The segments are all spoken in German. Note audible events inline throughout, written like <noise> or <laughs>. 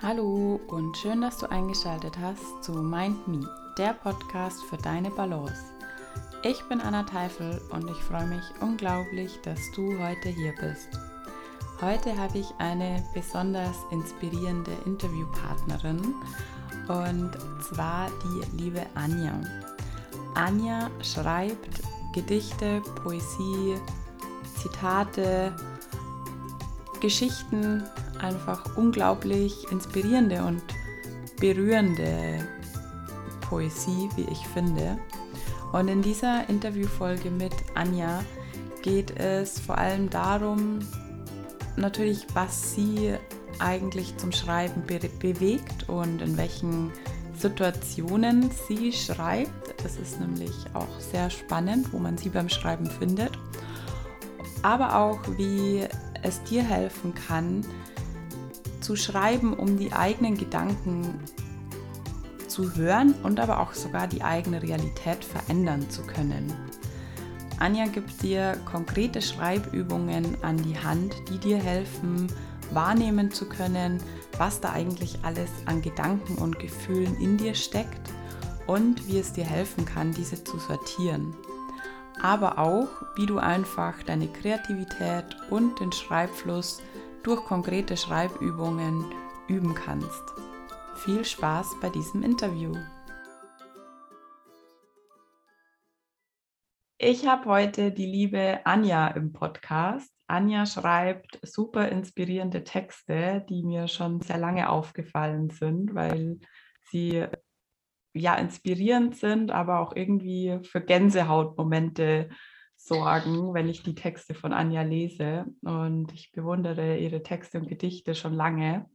Hallo und schön, dass du eingeschaltet hast zu Mind Me, der Podcast für deine Balance. Ich bin Anna Teifel und ich freue mich unglaublich, dass du heute hier bist. Heute habe ich eine besonders inspirierende Interviewpartnerin und zwar die liebe Anja. Anja schreibt Gedichte, Poesie, Zitate, Geschichten einfach unglaublich inspirierende und berührende Poesie, wie ich finde. Und in dieser Interviewfolge mit Anja geht es vor allem darum, natürlich, was sie eigentlich zum Schreiben be bewegt und in welchen Situationen sie schreibt. Das ist nämlich auch sehr spannend, wo man sie beim Schreiben findet. Aber auch, wie es dir helfen kann, zu schreiben, um die eigenen Gedanken zu hören und aber auch sogar die eigene Realität verändern zu können. Anja gibt dir konkrete Schreibübungen an die Hand, die dir helfen, wahrnehmen zu können, was da eigentlich alles an Gedanken und Gefühlen in dir steckt und wie es dir helfen kann, diese zu sortieren. Aber auch, wie du einfach deine Kreativität und den Schreibfluss durch konkrete Schreibübungen üben kannst. Viel Spaß bei diesem Interview. Ich habe heute die liebe Anja im Podcast. Anja schreibt super inspirierende Texte, die mir schon sehr lange aufgefallen sind, weil sie ja inspirierend sind, aber auch irgendwie für Gänsehautmomente sorgen, wenn ich die Texte von Anja lese. Und ich bewundere ihre Texte und Gedichte schon lange.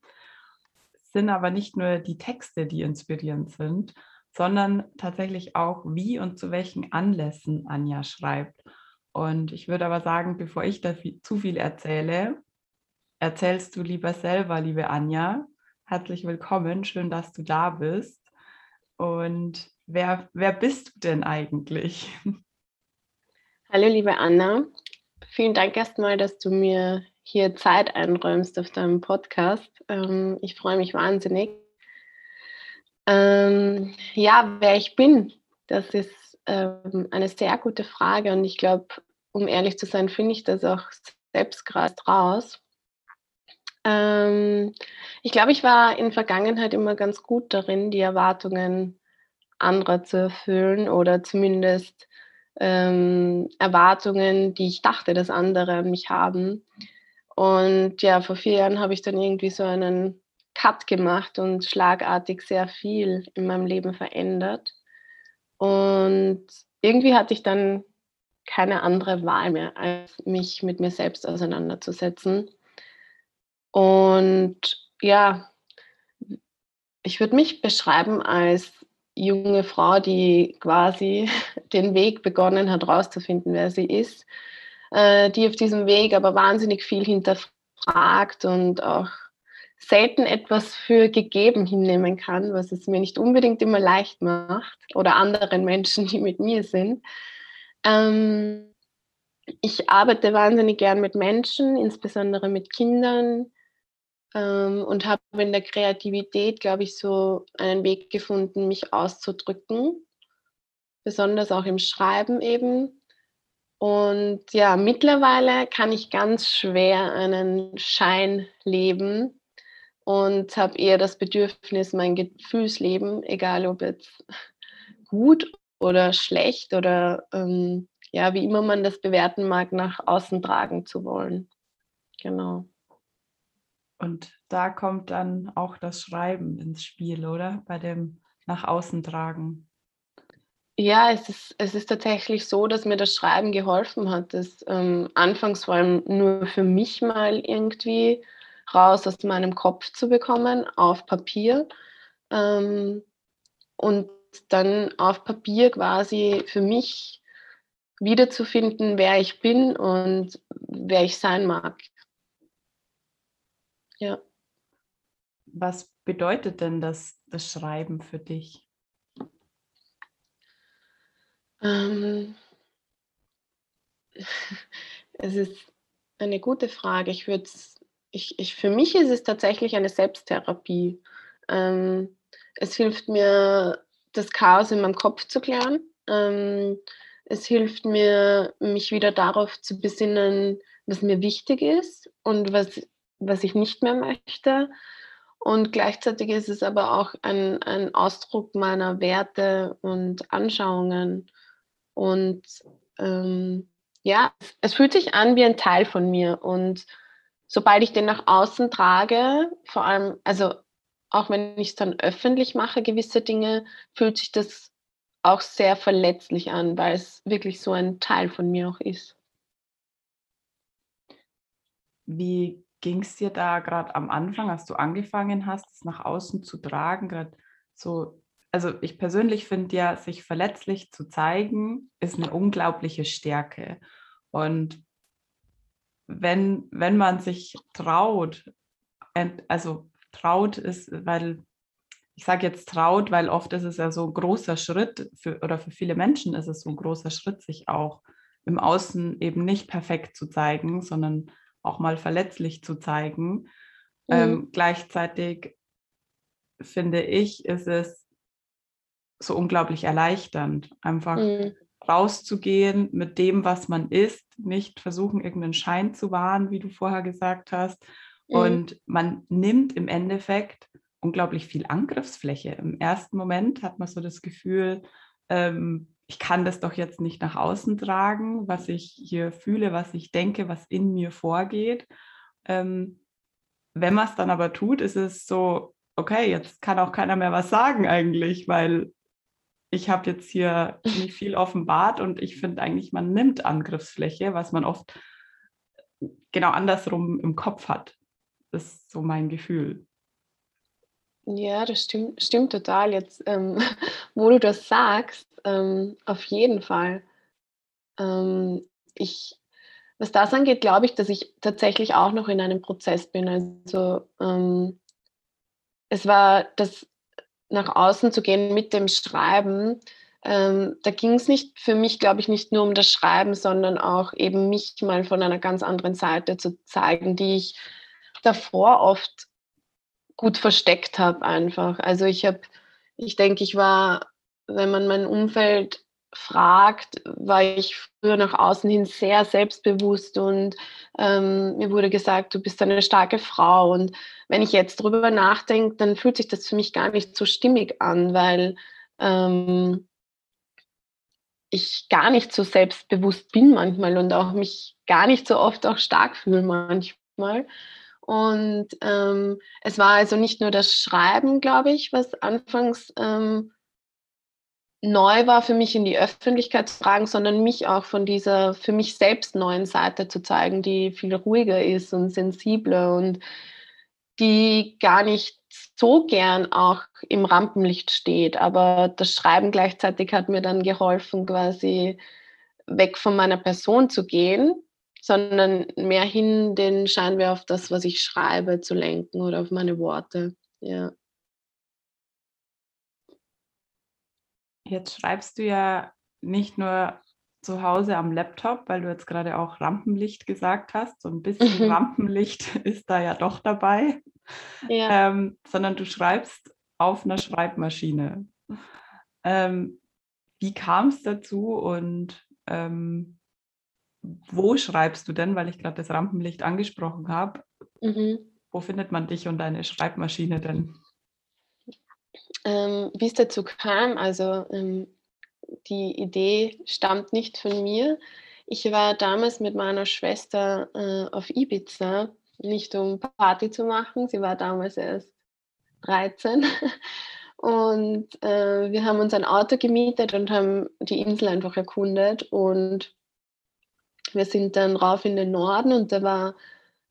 Es sind aber nicht nur die Texte, die inspirierend sind, sondern tatsächlich auch, wie und zu welchen Anlässen Anja schreibt. Und ich würde aber sagen, bevor ich da viel, zu viel erzähle, erzählst du lieber selber, liebe Anja. Herzlich willkommen, schön, dass du da bist. Und wer, wer bist du denn eigentlich? <laughs> Hallo, liebe Anna. Vielen Dank erstmal, dass du mir hier Zeit einräumst auf deinem Podcast. Ähm, ich freue mich wahnsinnig. Ähm, ja, wer ich bin, das ist ähm, eine sehr gute Frage und ich glaube, um ehrlich zu sein, finde ich das auch selbst gerade raus. Ich glaube, ich war in Vergangenheit immer ganz gut darin, die Erwartungen anderer zu erfüllen oder zumindest ähm, Erwartungen, die ich dachte, dass andere an mich haben. Und ja, vor vier Jahren habe ich dann irgendwie so einen Cut gemacht und schlagartig sehr viel in meinem Leben verändert. Und irgendwie hatte ich dann keine andere Wahl mehr, als mich mit mir selbst auseinanderzusetzen. Und ja, ich würde mich beschreiben als junge Frau, die quasi <laughs> den Weg begonnen hat, herauszufinden, wer sie ist, äh, die auf diesem Weg aber wahnsinnig viel hinterfragt und auch selten etwas für gegeben hinnehmen kann, was es mir nicht unbedingt immer leicht macht oder anderen Menschen, die mit mir sind. Ähm, ich arbeite wahnsinnig gern mit Menschen, insbesondere mit Kindern, ähm, und habe in der Kreativität, glaube ich, so einen Weg gefunden, mich auszudrücken, besonders auch im Schreiben eben. Und ja, mittlerweile kann ich ganz schwer einen Schein leben und habe eher das Bedürfnis, mein Gefühlsleben, egal ob jetzt gut oder schlecht oder ähm, ja, wie immer man das bewerten mag, nach außen tragen zu wollen. Genau. Und da kommt dann auch das Schreiben ins Spiel, oder? Bei dem nach außen tragen. Ja, es ist, es ist tatsächlich so, dass mir das Schreiben geholfen hat. Das ähm, anfangs vor allem nur für mich mal irgendwie raus aus meinem Kopf zu bekommen auf Papier ähm, und dann auf Papier quasi für mich wiederzufinden, wer ich bin und wer ich sein mag. Ja. Was bedeutet denn das, das Schreiben für dich? Ähm, <laughs> es ist eine gute Frage. Ich würde ich, ich, für mich ist es tatsächlich eine Selbsttherapie. Ähm, es hilft mir, das Chaos in meinem Kopf zu klären. Ähm, es hilft mir, mich wieder darauf zu besinnen, was mir wichtig ist und was, was ich nicht mehr möchte. Und gleichzeitig ist es aber auch ein, ein Ausdruck meiner Werte und Anschauungen. Und ähm, ja, es fühlt sich an wie ein Teil von mir. Und sobald ich den nach außen trage, vor allem, also auch wenn ich es dann öffentlich mache, gewisse Dinge, fühlt sich das auch sehr verletzlich an, weil es wirklich so ein Teil von mir auch ist. Wie ging es dir da gerade am Anfang, als du angefangen hast, es nach außen zu tragen? Gerade so, also ich persönlich finde ja, sich verletzlich zu zeigen, ist eine unglaubliche Stärke. Und wenn, wenn man sich traut, also traut ist, weil ich sage jetzt traut, weil oft ist es ja so ein großer Schritt für, oder für viele Menschen ist es so ein großer Schritt, sich auch im Außen eben nicht perfekt zu zeigen, sondern auch mal verletzlich zu zeigen. Mhm. Ähm, gleichzeitig finde ich, ist es so unglaublich erleichternd, einfach mhm. rauszugehen mit dem, was man ist, nicht versuchen, irgendeinen Schein zu wahren, wie du vorher gesagt hast. Mhm. Und man nimmt im Endeffekt unglaublich viel Angriffsfläche. Im ersten Moment hat man so das Gefühl, ähm, ich kann das doch jetzt nicht nach außen tragen, was ich hier fühle, was ich denke, was in mir vorgeht. Ähm, wenn man es dann aber tut, ist es so, okay, jetzt kann auch keiner mehr was sagen eigentlich, weil ich habe jetzt hier nicht <laughs> viel offenbart und ich finde eigentlich, man nimmt Angriffsfläche, was man oft genau andersrum im Kopf hat. Das ist so mein Gefühl. Ja, das stimmt, stimmt total. Jetzt, ähm, <laughs> wo du das sagst, ähm, auf jeden Fall. Ähm, ich, was das angeht, glaube ich, dass ich tatsächlich auch noch in einem Prozess bin. Also ähm, es war das nach außen zu gehen mit dem Schreiben. Ähm, da ging es nicht für mich, glaube ich, nicht nur um das Schreiben, sondern auch eben mich mal von einer ganz anderen Seite zu zeigen, die ich davor oft gut versteckt habe einfach. Also ich habe, ich denke, ich war, wenn man mein Umfeld fragt, war ich früher nach außen hin sehr selbstbewusst und ähm, mir wurde gesagt, du bist eine starke Frau. Und wenn ich jetzt drüber nachdenke, dann fühlt sich das für mich gar nicht so stimmig an, weil ähm, ich gar nicht so selbstbewusst bin manchmal und auch mich gar nicht so oft auch stark fühle manchmal. Und ähm, es war also nicht nur das Schreiben, glaube ich, was anfangs ähm, neu war für mich in die Öffentlichkeit zu tragen, sondern mich auch von dieser für mich selbst neuen Seite zu zeigen, die viel ruhiger ist und sensibler und die gar nicht so gern auch im Rampenlicht steht. Aber das Schreiben gleichzeitig hat mir dann geholfen, quasi weg von meiner Person zu gehen sondern mehr hin den Scheinwerfer auf das, was ich schreibe, zu lenken oder auf meine Worte. Ja. Jetzt schreibst du ja nicht nur zu Hause am Laptop, weil du jetzt gerade auch Rampenlicht gesagt hast. So ein bisschen Rampenlicht <laughs> ist da ja doch dabei. Ja. Ähm, sondern du schreibst auf einer Schreibmaschine. Ähm, wie kam es dazu und ähm, wo schreibst du denn, weil ich gerade das Rampenlicht angesprochen habe? Mhm. Wo findet man dich und deine Schreibmaschine denn? Ähm, wie es dazu kam, also ähm, die Idee stammt nicht von mir. Ich war damals mit meiner Schwester äh, auf Ibiza, nicht um Party zu machen, sie war damals erst 13. <laughs> Und äh, wir haben uns ein Auto gemietet und haben die Insel einfach erkundet. Und wir sind dann rauf in den Norden und da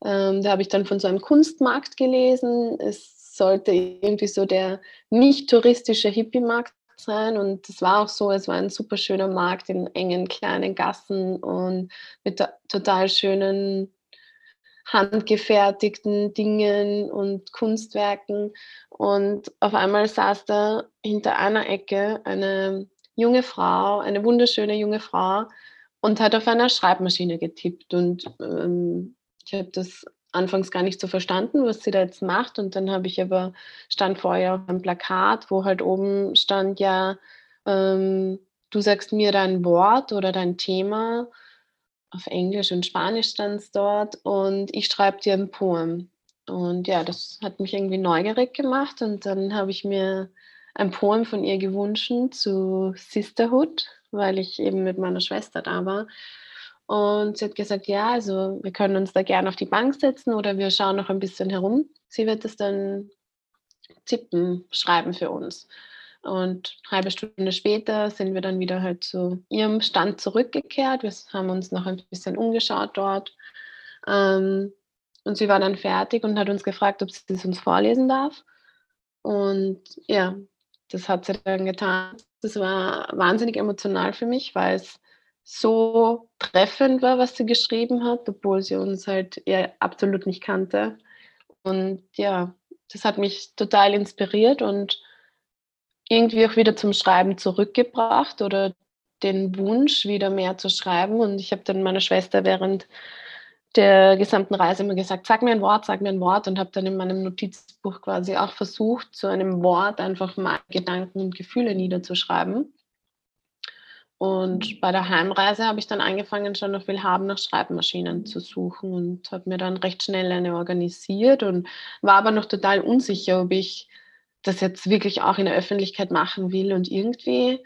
ähm, da habe ich dann von so einem Kunstmarkt gelesen. Es sollte irgendwie so der nicht touristische Hippie-Markt sein und das war auch so. Es war ein super schöner Markt in engen kleinen Gassen und mit total schönen handgefertigten Dingen und Kunstwerken. Und auf einmal saß da hinter einer Ecke eine junge Frau, eine wunderschöne junge Frau, und hat auf einer Schreibmaschine getippt. Und ähm, ich habe das anfangs gar nicht so verstanden, was sie da jetzt macht. Und dann habe ich aber, stand vorher auf einem Plakat, wo halt oben stand, ja, ähm, du sagst mir dein Wort oder dein Thema. Auf Englisch und Spanisch stand es dort und ich schreibe dir ein Poem. Und ja, das hat mich irgendwie neugierig gemacht und dann habe ich mir ein Poem von ihr gewünscht zu Sisterhood, weil ich eben mit meiner Schwester da war. Und sie hat gesagt, ja, also wir können uns da gerne auf die Bank setzen oder wir schauen noch ein bisschen herum. Sie wird es dann tippen, schreiben für uns. Und eine halbe Stunde später sind wir dann wieder halt zu ihrem Stand zurückgekehrt. Wir haben uns noch ein bisschen umgeschaut dort. Ähm, und sie war dann fertig und hat uns gefragt, ob sie es uns vorlesen darf. Und ja, das hat sie dann getan. Das war wahnsinnig emotional für mich, weil es so treffend war, was sie geschrieben hat, obwohl sie uns halt ja absolut nicht kannte. Und ja, das hat mich total inspiriert und irgendwie auch wieder zum Schreiben zurückgebracht oder den Wunsch, wieder mehr zu schreiben. Und ich habe dann meiner Schwester während der gesamten Reise immer gesagt, sag mir ein Wort, sag mir ein Wort und habe dann in meinem Notizbuch quasi auch versucht, zu einem Wort einfach mal Gedanken und Gefühle niederzuschreiben. Und bei der Heimreise habe ich dann angefangen, schon noch viel haben nach Schreibmaschinen zu suchen und habe mir dann recht schnell eine organisiert und war aber noch total unsicher, ob ich das jetzt wirklich auch in der Öffentlichkeit machen will. Und irgendwie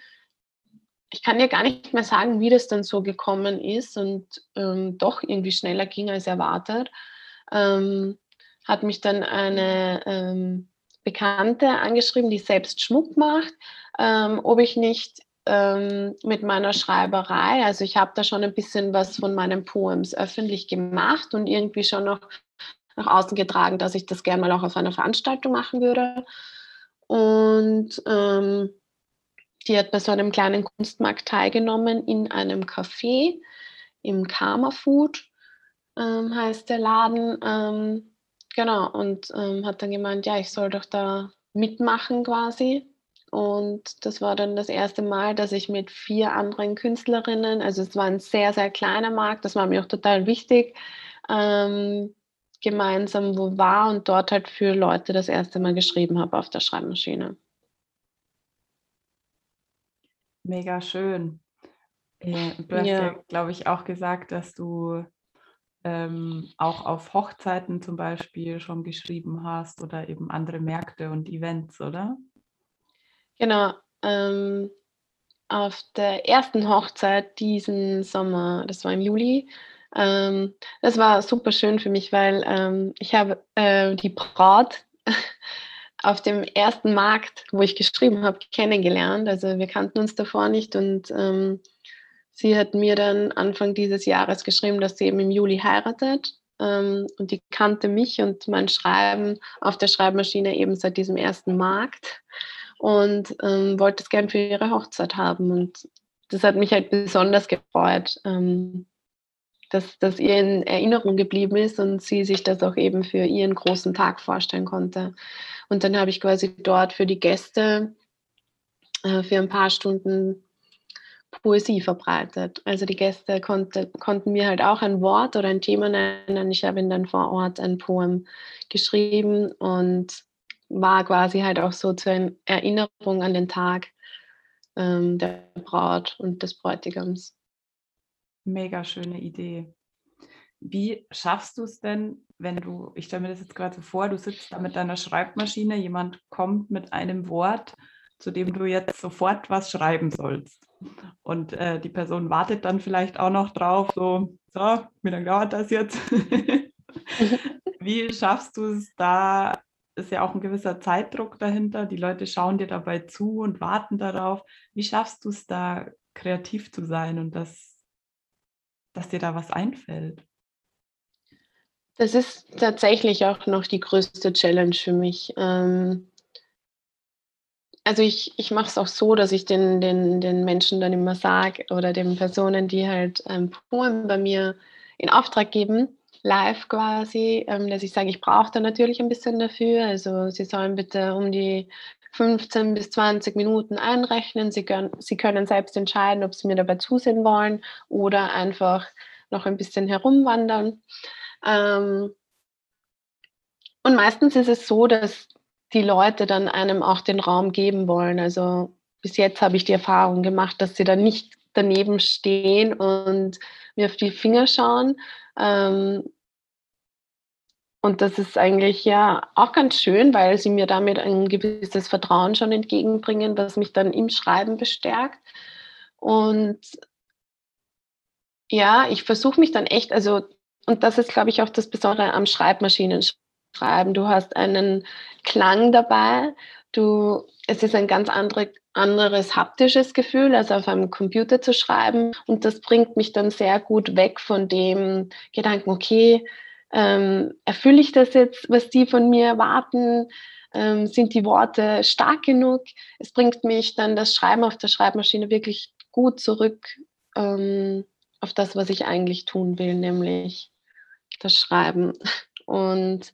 ich kann ja gar nicht mehr sagen, wie das dann so gekommen ist und ähm, doch irgendwie schneller ging als erwartet. Ähm, hat mich dann eine ähm, Bekannte angeschrieben, die selbst Schmuck macht, ähm, ob ich nicht ähm, mit meiner Schreiberei, also ich habe da schon ein bisschen was von meinen Poems öffentlich gemacht und irgendwie schon noch nach außen getragen, dass ich das gerne mal auch auf einer Veranstaltung machen würde. Und ähm, die hat bei so einem kleinen Kunstmarkt teilgenommen in einem Café im Karma Food, ähm, heißt der Laden. Ähm, genau, und ähm, hat dann gemeint, ja, ich soll doch da mitmachen quasi. Und das war dann das erste Mal, dass ich mit vier anderen Künstlerinnen, also es war ein sehr, sehr kleiner Markt, das war mir auch total wichtig, ähm, gemeinsam wo war und dort halt für Leute das erste Mal geschrieben habe auf der Schreibmaschine. Mega schön. Äh, du hast ja, ja glaube ich, auch gesagt, dass du ähm, auch auf Hochzeiten zum Beispiel schon geschrieben hast oder eben andere Märkte und Events, oder? Genau. Ähm, auf der ersten Hochzeit diesen Sommer, das war im Juli, ähm, das war super schön für mich, weil ähm, ich habe äh, die Braut <laughs> auf dem ersten Markt, wo ich geschrieben habe, kennengelernt. Also wir kannten uns davor nicht und ähm, sie hat mir dann Anfang dieses Jahres geschrieben, dass sie eben im Juli heiratet. Ähm, und die kannte mich und mein Schreiben auf der Schreibmaschine eben seit diesem ersten Markt und ähm, wollte es gern für ihre Hochzeit haben. Und das hat mich halt besonders gefreut, ähm, dass das ihr in Erinnerung geblieben ist und sie sich das auch eben für ihren großen Tag vorstellen konnte. Und dann habe ich quasi dort für die Gäste äh, für ein paar Stunden Poesie verbreitet. Also die Gäste konnte, konnten mir halt auch ein Wort oder ein Thema nennen. Ich habe ihnen dann vor Ort ein Poem geschrieben und war quasi halt auch so zur Erinnerung an den Tag ähm, der Braut und des Bräutigams. Mega schöne Idee. Wie schaffst du es denn, wenn du, ich stelle mir das jetzt gerade so vor, du sitzt da mit deiner Schreibmaschine, jemand kommt mit einem Wort, zu dem du jetzt sofort was schreiben sollst. Und äh, die Person wartet dann vielleicht auch noch drauf, so, so, wie lange dauert das jetzt? <laughs> <laughs> Wie schaffst du es da? Ist ja auch ein gewisser Zeitdruck dahinter. Die Leute schauen dir dabei zu und warten darauf. Wie schaffst du es da, kreativ zu sein und das, dass dir da was einfällt? Das ist tatsächlich auch noch die größte Challenge für mich. Ähm, also ich, ich mache es auch so, dass ich den, den, den Menschen dann immer sage oder den Personen, die halt ein Poem bei mir in Auftrag geben, live quasi, ähm, dass ich sage, ich brauche da natürlich ein bisschen dafür. Also sie sollen bitte um die 15 bis 20 Minuten einrechnen. Sie können, sie können selbst entscheiden, ob sie mir dabei zusehen wollen oder einfach noch ein bisschen herumwandern. Ähm, und meistens ist es so, dass die Leute dann einem auch den Raum geben wollen. Also bis jetzt habe ich die Erfahrung gemacht, dass sie dann nicht daneben stehen und mir auf die Finger schauen. Ähm, und das ist eigentlich ja auch ganz schön, weil sie mir damit ein gewisses Vertrauen schon entgegenbringen, was mich dann im Schreiben bestärkt. Und ja, ich versuche mich dann echt, also, und das ist, glaube ich, auch das Besondere am Schreibmaschinenschreiben. Du hast einen Klang dabei, du, es ist ein ganz andere, anderes haptisches Gefühl, als auf einem Computer zu schreiben. Und das bringt mich dann sehr gut weg von dem Gedanken, okay, ähm, erfülle ich das jetzt, was die von mir erwarten? Ähm, sind die Worte stark genug? Es bringt mich dann das Schreiben auf der Schreibmaschine wirklich gut zurück ähm, auf das, was ich eigentlich tun will, nämlich das Schreiben. Und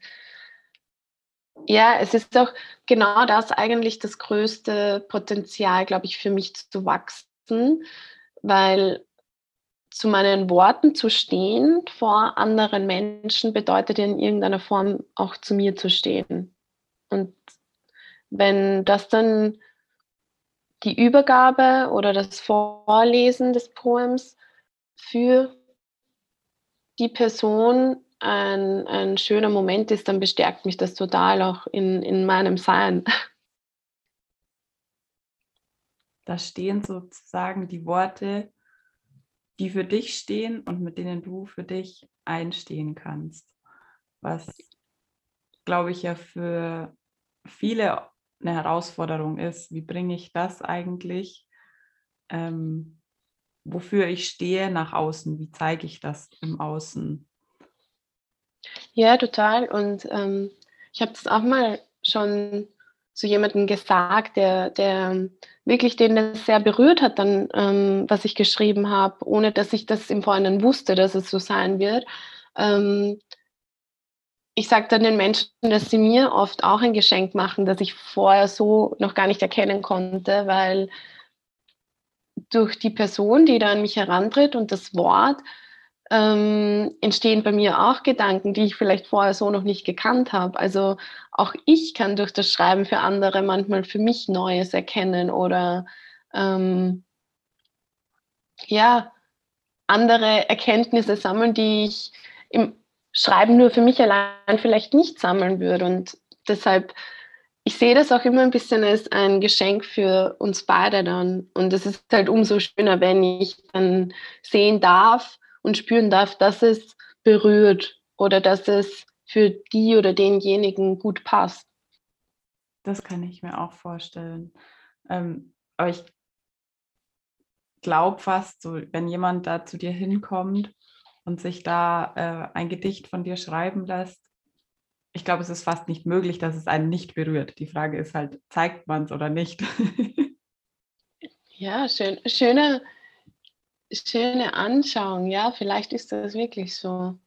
ja, es ist auch genau das eigentlich das größte Potenzial, glaube ich, für mich zu wachsen, weil zu meinen Worten zu stehen vor anderen Menschen bedeutet in irgendeiner Form auch zu mir zu stehen. Und wenn das dann die Übergabe oder das Vorlesen des Poems für die Person ein, ein schöner Moment ist, dann bestärkt mich das total auch in, in meinem Sein. Da stehen sozusagen die Worte, die für dich stehen und mit denen du für dich einstehen kannst. Was, glaube ich, ja für viele eine Herausforderung ist. Wie bringe ich das eigentlich, ähm, wofür ich stehe, nach außen? Wie zeige ich das im Außen? Ja, total. Und ähm, ich habe das auch mal schon zu jemandem gesagt, der, der wirklich den das sehr berührt hat, dann, ähm, was ich geschrieben habe, ohne dass ich das im Vorhinein wusste, dass es so sein wird. Ähm, ich sage dann den Menschen, dass sie mir oft auch ein Geschenk machen, das ich vorher so noch gar nicht erkennen konnte, weil durch die Person, die da an mich herantritt und das Wort, ähm, entstehen bei mir auch Gedanken, die ich vielleicht vorher so noch nicht gekannt habe. Also auch ich kann durch das Schreiben für andere manchmal für mich Neues erkennen oder ähm, ja, andere Erkenntnisse sammeln, die ich im Schreiben nur für mich allein vielleicht nicht sammeln würde. Und deshalb, ich sehe das auch immer ein bisschen als ein Geschenk für uns beide dann. Und es ist halt umso schöner, wenn ich dann sehen darf, und spüren darf, dass es berührt oder dass es für die oder denjenigen gut passt. Das kann ich mir auch vorstellen. Ähm, aber ich glaube fast, so, wenn jemand da zu dir hinkommt und sich da äh, ein Gedicht von dir schreiben lässt, ich glaube, es ist fast nicht möglich, dass es einen nicht berührt. Die Frage ist halt, zeigt man es oder nicht? <laughs> ja, schön, schöne, schöne Anschauung. Ja, vielleicht ist das wirklich so.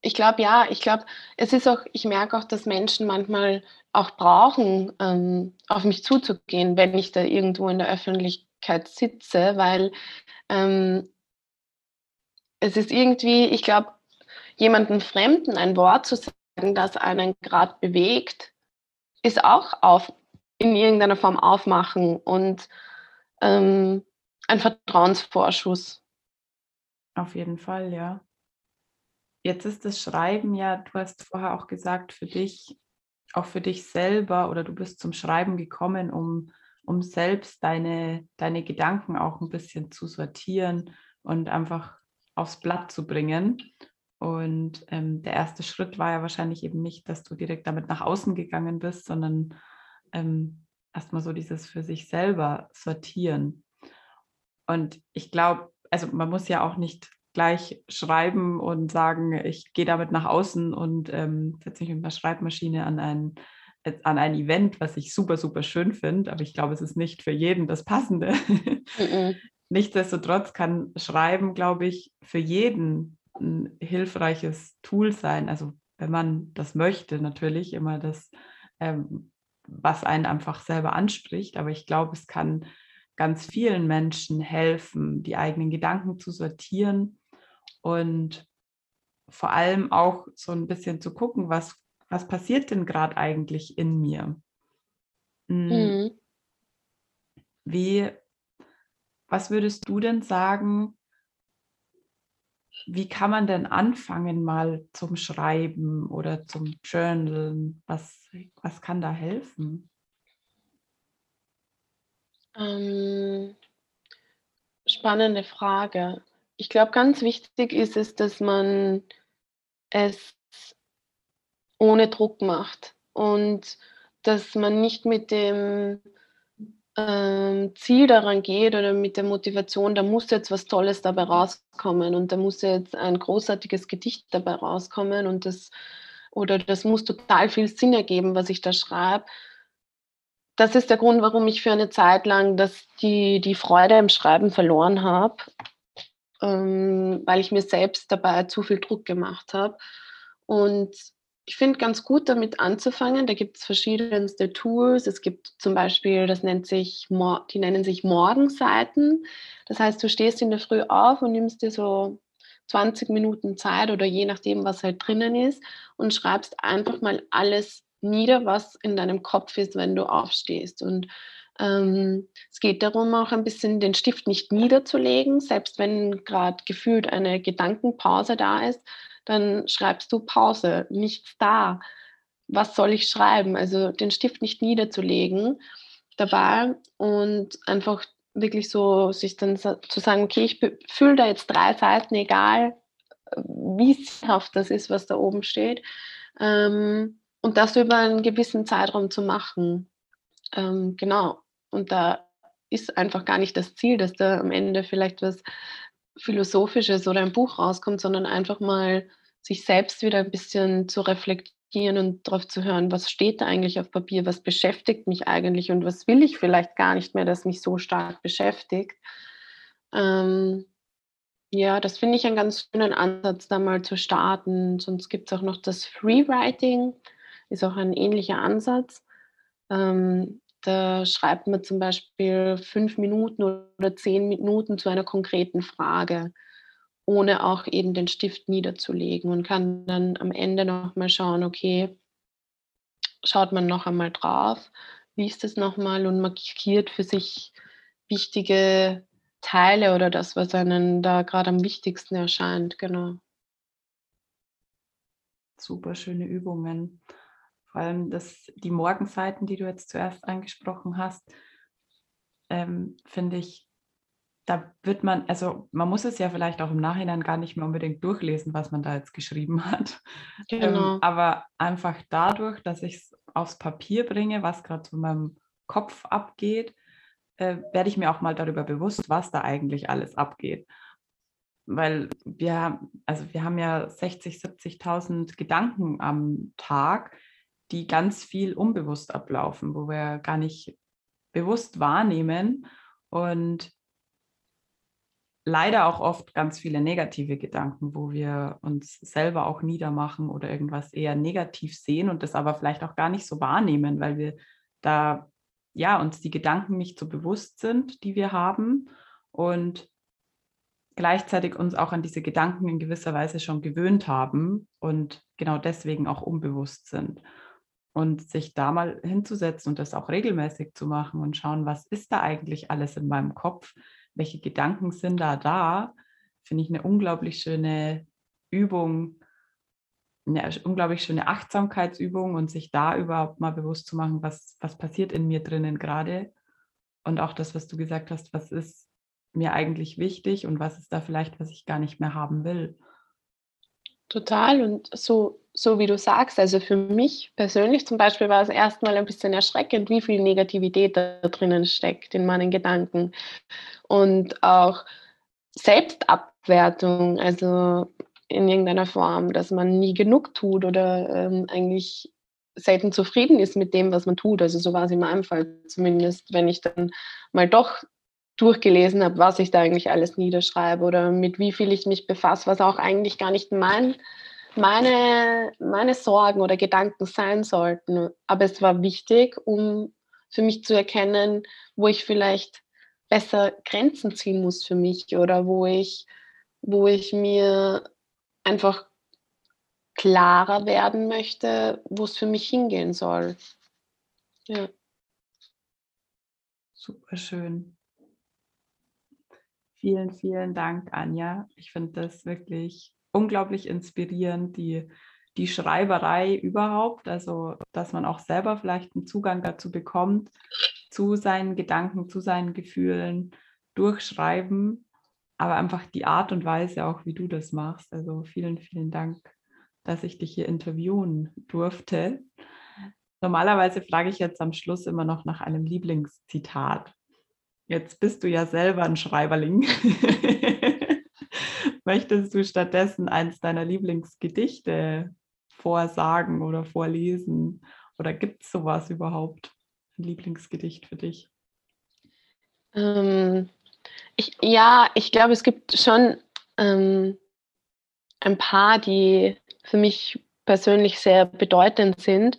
Ich glaube, ja, ich glaube, es ist auch, ich merke auch, dass Menschen manchmal auch brauchen, ähm, auf mich zuzugehen, wenn ich da irgendwo in der Öffentlichkeit sitze, weil ähm, es ist irgendwie, ich glaube, jemandem Fremden ein Wort zu sagen, das einen gerade bewegt, ist auch auf, in irgendeiner Form aufmachen und ähm, ein Vertrauensvorschuss. Auf jeden Fall, ja. Jetzt ist das Schreiben ja, du hast vorher auch gesagt, für dich, auch für dich selber oder du bist zum Schreiben gekommen, um, um selbst deine, deine Gedanken auch ein bisschen zu sortieren und einfach aufs Blatt zu bringen. Und ähm, der erste Schritt war ja wahrscheinlich eben nicht, dass du direkt damit nach außen gegangen bist, sondern ähm, erstmal so dieses für sich selber sortieren. Und ich glaube, also man muss ja auch nicht gleich schreiben und sagen, ich gehe damit nach außen und ähm, setze mich mit einer Schreibmaschine an ein, äh, an ein Event, was ich super, super schön finde. Aber ich glaube, es ist nicht für jeden das Passende. <laughs> Mhm. Nichtsdestotrotz kann Schreiben, glaube ich, für jeden ein hilfreiches Tool sein. Also wenn man das möchte, natürlich immer das, ähm, was einen einfach selber anspricht. Aber ich glaube, es kann ganz vielen Menschen helfen, die eigenen Gedanken zu sortieren und vor allem auch so ein bisschen zu gucken, was, was passiert denn gerade eigentlich in mir? Hm. Mhm. Wie, was würdest du denn sagen, wie kann man denn anfangen mal zum Schreiben oder zum Journalen? Was, was kann da helfen? Ähm, spannende Frage. Ich glaube, ganz wichtig ist es, dass man es ohne Druck macht und dass man nicht mit dem ähm, Ziel daran geht oder mit der Motivation, da muss jetzt was Tolles dabei rauskommen und da muss jetzt ein großartiges Gedicht dabei rauskommen und das oder das muss total viel Sinn ergeben, was ich da schreibe. Das ist der Grund, warum ich für eine Zeit lang das, die, die Freude im Schreiben verloren habe, ähm, weil ich mir selbst dabei zu viel Druck gemacht habe. Und ich finde ganz gut damit anzufangen. Da gibt es verschiedenste Tools. Es gibt zum Beispiel, das nennt sich, die nennen sich Morgenseiten. Das heißt, du stehst in der Früh auf und nimmst dir so 20 Minuten Zeit oder je nachdem, was halt drinnen ist und schreibst einfach mal alles nieder, was in deinem Kopf ist, wenn du aufstehst. Und ähm, es geht darum, auch ein bisschen den Stift nicht niederzulegen, selbst wenn gerade gefühlt eine Gedankenpause da ist, dann schreibst du Pause, nichts da. Was soll ich schreiben? Also den Stift nicht niederzulegen dabei und einfach wirklich so sich dann zu sagen, okay, ich fülle da jetzt drei Seiten, egal wie sinnhaft das ist, was da oben steht. Ähm, und das über einen gewissen Zeitraum zu machen. Ähm, genau. Und da ist einfach gar nicht das Ziel, dass da am Ende vielleicht was Philosophisches oder ein Buch rauskommt, sondern einfach mal sich selbst wieder ein bisschen zu reflektieren und darauf zu hören, was steht da eigentlich auf Papier, was beschäftigt mich eigentlich und was will ich vielleicht gar nicht mehr, das mich so stark beschäftigt. Ähm, ja, das finde ich einen ganz schönen Ansatz, da mal zu starten. Sonst gibt es auch noch das Freewriting, ist auch ein ähnlicher Ansatz. Ähm, da schreibt man zum Beispiel fünf Minuten oder zehn Minuten zu einer konkreten Frage, ohne auch eben den Stift niederzulegen und kann dann am Ende nochmal schauen, okay, schaut man noch einmal drauf, liest es nochmal und markiert für sich wichtige Teile oder das, was einen da gerade am wichtigsten erscheint, genau. Super schöne Übungen. Vor allem das, die Morgenseiten, die du jetzt zuerst angesprochen hast, ähm, finde ich, da wird man, also man muss es ja vielleicht auch im Nachhinein gar nicht mehr unbedingt durchlesen, was man da jetzt geschrieben hat. Ähm, genau. Ähm, aber einfach dadurch, dass ich es aufs Papier bringe, was gerade zu meinem Kopf abgeht, äh, werde ich mir auch mal darüber bewusst, was da eigentlich alles abgeht. Weil wir, also wir haben ja 60, 70.000 Gedanken am Tag, die ganz viel unbewusst ablaufen, wo wir gar nicht bewusst wahrnehmen und leider auch oft ganz viele negative Gedanken, wo wir uns selber auch niedermachen oder irgendwas eher negativ sehen und das aber vielleicht auch gar nicht so wahrnehmen, weil wir da ja uns die Gedanken nicht so bewusst sind, die wir haben und gleichzeitig uns auch an diese Gedanken in gewisser Weise schon gewöhnt haben und genau deswegen auch unbewusst sind und sich da mal hinzusetzen und das auch regelmäßig zu machen und schauen, was ist da eigentlich alles in meinem Kopf, welche Gedanken sind da da, finde ich eine unglaublich schöne Übung, eine unglaublich schöne Achtsamkeitsübung und sich da überhaupt mal bewusst zu machen, was, was passiert in mir drinnen gerade. Und auch das, was du gesagt hast, was ist mir eigentlich wichtig und was ist da vielleicht, was ich gar nicht mehr haben will. Total und so, so wie du sagst, also für mich persönlich zum Beispiel war es erstmal ein bisschen erschreckend, wie viel Negativität da drinnen steckt in meinen Gedanken und auch Selbstabwertung, also in irgendeiner Form, dass man nie genug tut oder ähm, eigentlich selten zufrieden ist mit dem, was man tut. Also so war es in meinem Fall zumindest, wenn ich dann mal doch durchgelesen habe, was ich da eigentlich alles niederschreibe oder mit wie viel ich mich befasse, was auch eigentlich gar nicht mein, meine, meine Sorgen oder Gedanken sein sollten. Aber es war wichtig, um für mich zu erkennen, wo ich vielleicht besser Grenzen ziehen muss für mich oder wo ich, wo ich mir einfach klarer werden möchte, wo es für mich hingehen soll. Ja. Super schön. Vielen, vielen Dank, Anja. Ich finde das wirklich unglaublich inspirierend, die, die Schreiberei überhaupt, also dass man auch selber vielleicht einen Zugang dazu bekommt, zu seinen Gedanken, zu seinen Gefühlen durchschreiben, aber einfach die Art und Weise auch, wie du das machst. Also vielen, vielen Dank, dass ich dich hier interviewen durfte. Normalerweise frage ich jetzt am Schluss immer noch nach einem Lieblingszitat. Jetzt bist du ja selber ein Schreiberling. <laughs> Möchtest du stattdessen eins deiner Lieblingsgedichte vorsagen oder vorlesen? Oder gibt es sowas überhaupt? Ein Lieblingsgedicht für dich? Ähm, ich, ja, ich glaube, es gibt schon ähm, ein paar, die für mich persönlich sehr bedeutend sind.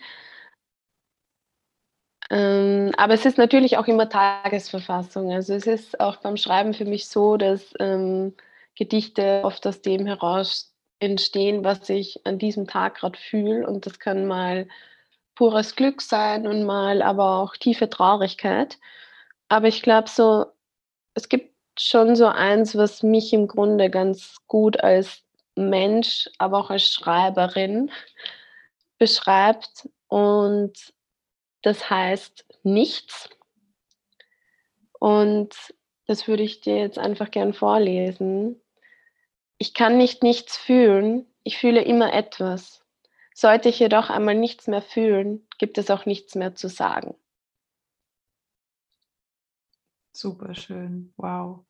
Ähm, aber es ist natürlich auch immer Tagesverfassung. Also es ist auch beim Schreiben für mich so, dass ähm, Gedichte oft aus dem heraus entstehen, was ich an diesem Tag gerade fühle. Und das kann mal pures Glück sein und mal aber auch tiefe Traurigkeit. Aber ich glaube so, es gibt schon so eins, was mich im Grunde ganz gut als Mensch, aber auch als Schreiberin beschreibt. Und das heißt nichts. Und das würde ich dir jetzt einfach gern vorlesen. Ich kann nicht nichts fühlen, ich fühle immer etwas. Sollte ich jedoch einmal nichts mehr fühlen, gibt es auch nichts mehr zu sagen. Super schön, wow.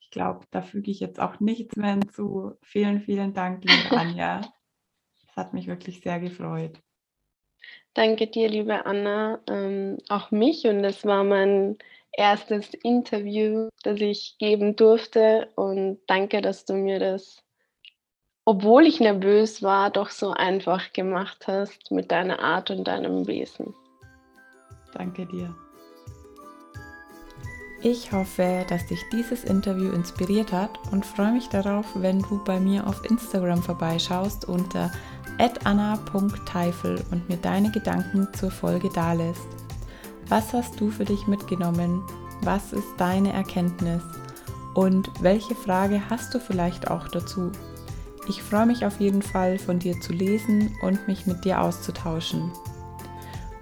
Ich glaube, da füge ich jetzt auch nichts mehr hinzu. Vielen, vielen Dank, liebe <laughs> Anja. Es hat mich wirklich sehr gefreut. Danke dir, liebe Anna, ähm, auch mich. Und es war mein erstes Interview, das ich geben durfte. Und danke, dass du mir das, obwohl ich nervös war, doch so einfach gemacht hast mit deiner Art und deinem Wesen. Danke dir. Ich hoffe, dass dich dieses Interview inspiriert hat und freue mich darauf, wenn du bei mir auf Instagram vorbeischaust unter anna.teifel und mir deine Gedanken zur Folge dalässt. Was hast du für dich mitgenommen? Was ist deine Erkenntnis? Und welche Frage hast du vielleicht auch dazu? Ich freue mich auf jeden Fall, von dir zu lesen und mich mit dir auszutauschen.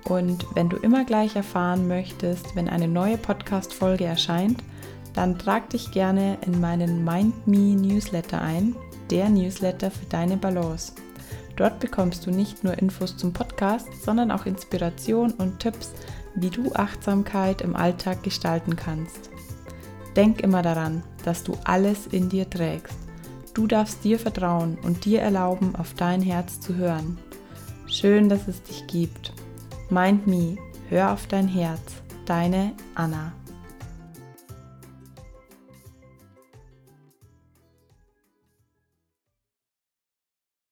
Und wenn du immer gleich erfahren möchtest, wenn eine neue Podcast-Folge erscheint, dann trag dich gerne in meinen MindMe Newsletter ein, der Newsletter für deine Balance. Dort bekommst du nicht nur Infos zum Podcast, sondern auch Inspiration und Tipps, wie du Achtsamkeit im Alltag gestalten kannst. Denk immer daran, dass du alles in dir trägst. Du darfst dir vertrauen und dir erlauben, auf dein Herz zu hören. Schön, dass es dich gibt. Mind Me, hör auf dein Herz. Deine Anna.